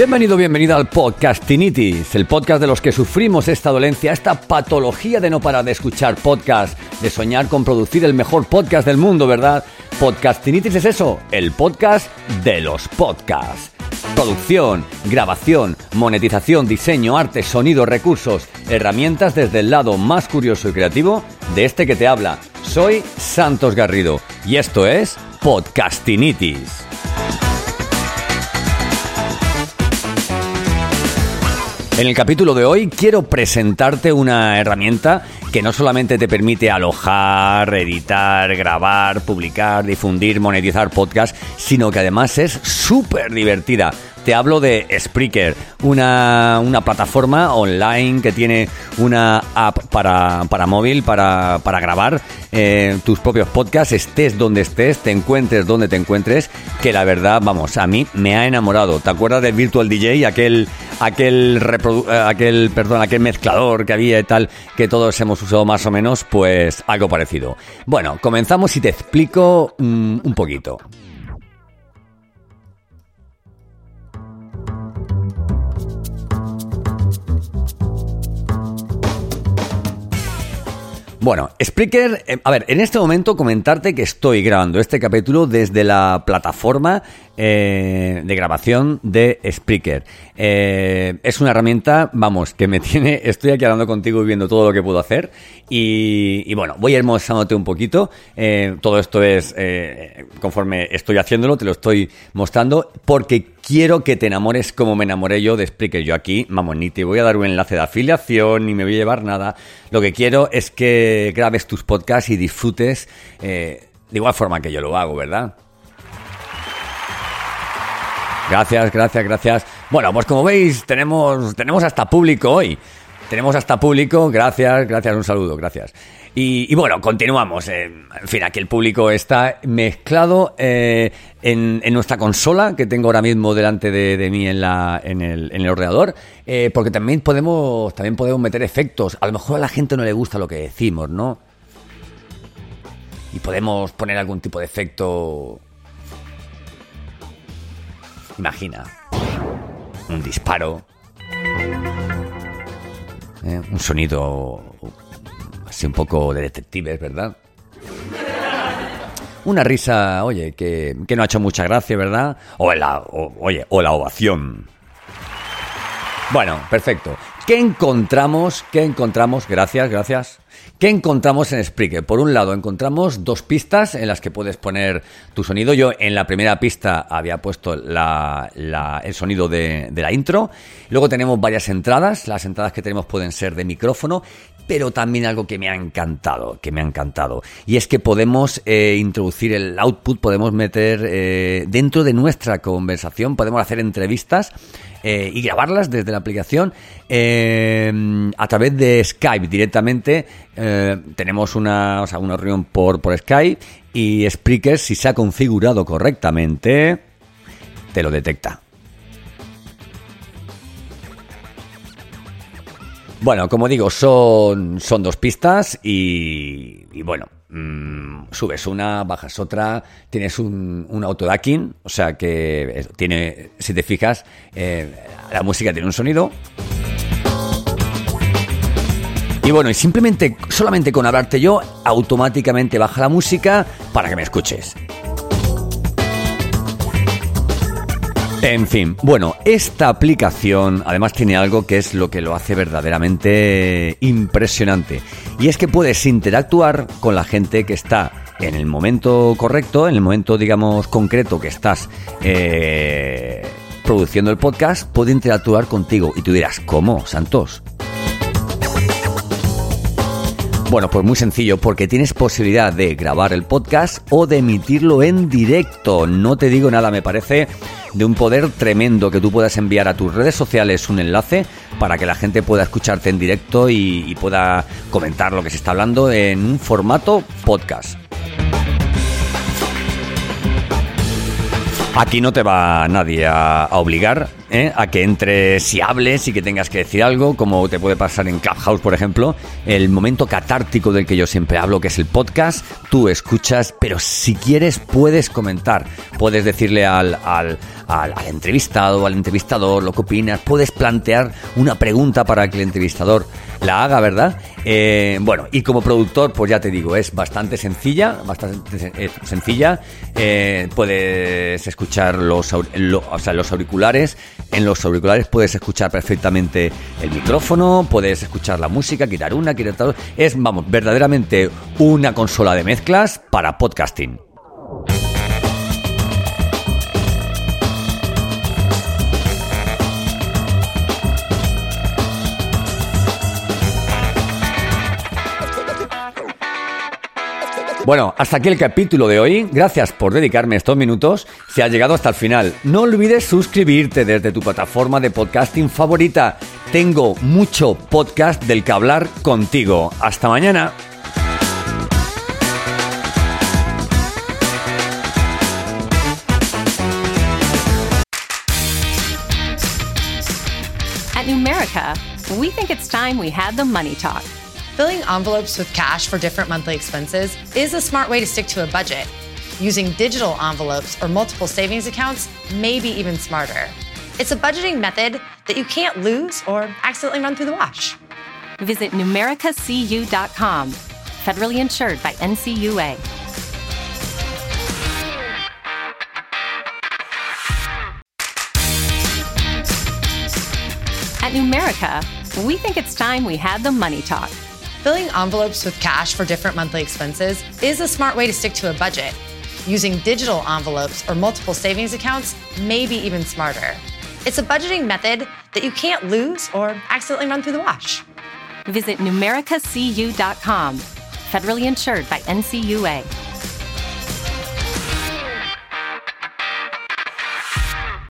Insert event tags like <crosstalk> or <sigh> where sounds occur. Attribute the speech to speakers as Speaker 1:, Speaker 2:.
Speaker 1: Bienvenido, bienvenida al Podcastinitis, el podcast de los que sufrimos esta dolencia, esta patología de no parar de escuchar podcast, de soñar con producir el mejor podcast del mundo, ¿verdad? Podcastinitis es eso, el podcast de los podcasts. Producción, grabación, monetización, diseño, arte, sonido, recursos, herramientas desde el lado más curioso y creativo de este que te habla. Soy Santos Garrido y esto es Podcastinitis. En el capítulo de hoy quiero presentarte una herramienta que no solamente te permite alojar, editar, grabar, publicar, difundir, monetizar podcast, sino que además es súper divertida. Te hablo de Spreaker, una, una, plataforma online que tiene una app para, para móvil, para, para grabar eh, tus propios podcasts, estés donde estés, te encuentres donde te encuentres, que la verdad, vamos, a mí me ha enamorado. ¿Te acuerdas del Virtual DJ, aquel, aquel, eh, aquel, perdón, aquel mezclador que había y tal, que todos hemos usado más o menos? Pues algo parecido. Bueno, comenzamos y te explico mm, un poquito. Bueno, Spreaker, eh, a ver, en este momento comentarte que estoy grabando este capítulo desde la plataforma eh, de grabación de Spreaker. Eh, es una herramienta, vamos, que me <laughs> tiene, estoy aquí hablando contigo y viendo todo lo que puedo hacer y, bueno, voy a ir un poquito. todo esto es, conforme estoy haciéndolo, te lo estoy mostrando porque quiero que te enamores como me enamoré yo de Spreaker. Yo aquí, vamos, ni te voy a dar un enlace de afiliación, ni me voy a llevar nada. Lo que quiero es que grabes tus podcasts y disfrutes eh, de igual forma que yo lo hago, ¿verdad? Gracias, gracias, gracias. Bueno, pues como veis, tenemos, tenemos hasta público hoy. Tenemos hasta público. Gracias, gracias, un saludo, gracias. Y, bueno, continuamos. Eh, en fin, aquí el público está mezclado eh, en, nuestra consola que tengo ahora mismo delante de, mí en, el ordenador, eh, porque también podemos, también podemos meter efectos. A lo mejor a la gente no le gusta lo que decimos, ¿no? Y podemos poner algún tipo de efecto. Imagina. Un disparo. un sonido Un poco de detectives, ¿verdad? Una risa, oye, que, no ha hecho mucha gracia, ¿verdad? O la, oye, o la ovación. Bueno, perfecto. ¿Qué encontramos? ¿Qué encontramos? Gracias, gracias. ¿Qué encontramos en Spreaker? Por un lado, encontramos dos pistas en las que puedes poner tu sonido. Yo en la primera pista había puesto el sonido de, la intro. Luego tenemos varias entradas. Las entradas que tenemos pueden ser de micrófono pero también algo que me ha encantado, que me ha encantado. Y es que podemos eh, introducir el output, podemos meter eh, dentro de nuestra conversación, podemos hacer entrevistas eh, y grabarlas desde la aplicación a través de Skype directamente. tenemos una, o sea, una reunión por, por Skype y Spreaker, si se ha configurado correctamente, te lo detecta. Bueno, como digo, son, son dos pistas y, bueno, mm, subes una, bajas otra, tienes un, un autodacking, o sea que tiene, si te fijas, eh, la música tiene un sonido. Y bueno, y simplemente, solamente con hablarte yo, automáticamente baja la música para que me escuches. En fin, bueno, esta aplicación además tiene algo que es lo que lo hace verdaderamente impresionante. Y es que puedes interactuar con la gente que está en el momento correcto, en el momento, digamos, concreto que estás eh, produciendo el podcast, puede interactuar contigo. Y tú dirás, ¿cómo, Santos? Bueno, pues muy sencillo, porque tienes posibilidad de grabar el podcast o de emitirlo en directo. No te digo nada, me parece de un poder tremendo que tú puedas enviar a tus redes sociales un enlace para que la gente pueda escucharte en directo y, pueda comentar lo que se está hablando en un formato podcast. Aquí no te va nadie a obligar ¿eh? a que entres y hables y que tengas que decir algo, como te puede pasar en Clubhouse, por ejemplo. El momento catártico del que yo siempre hablo, que es el podcast, tú escuchas, pero si quieres puedes comentar. Puedes decirle al, al, al, al entrevistado, al entrevistador, lo que opinas. Puedes plantear una pregunta para que el entrevistador la haga, ¿verdad? Eh, bueno, y como productor, pues ya te digo, es bastante sencilla, bastante sencilla. Eh, puedes escuchar los, lo, o sea, los auriculares. En los auriculares puedes escuchar perfectamente el micrófono, puedes escuchar la música, quitar una, quitar otra. Es, vamos, verdaderamente una consola de mezclas para podcasting. Bueno, hasta aquí el capítulo de hoy. Gracias por dedicarme estos minutos. Si has llegado hasta el final, no olvides suscribirte desde tu plataforma de podcasting favorita. Tengo mucho podcast del que hablar contigo. Hasta mañana.
Speaker 2: At Numerica, we think it's time we had the money talk.
Speaker 3: Filling envelopes with cash for different monthly expenses is a smart way to stick to a budget. Using digital envelopes or multiple savings accounts may be even smarter. It's a budgeting method that you can't lose or accidentally run through the wash.
Speaker 2: Visit numericacu.com. Federally insured by NCUA. At Numerica, we think it's time we had the money talk.
Speaker 3: Filling envelopes with cash for different monthly expenses is a smart way to stick to a budget. Using digital envelopes or multiple savings accounts may be even smarter. It's a budgeting method that you can't lose or accidentally run through the wash.
Speaker 2: Visit numericacu.com. Federally insured by NCUA.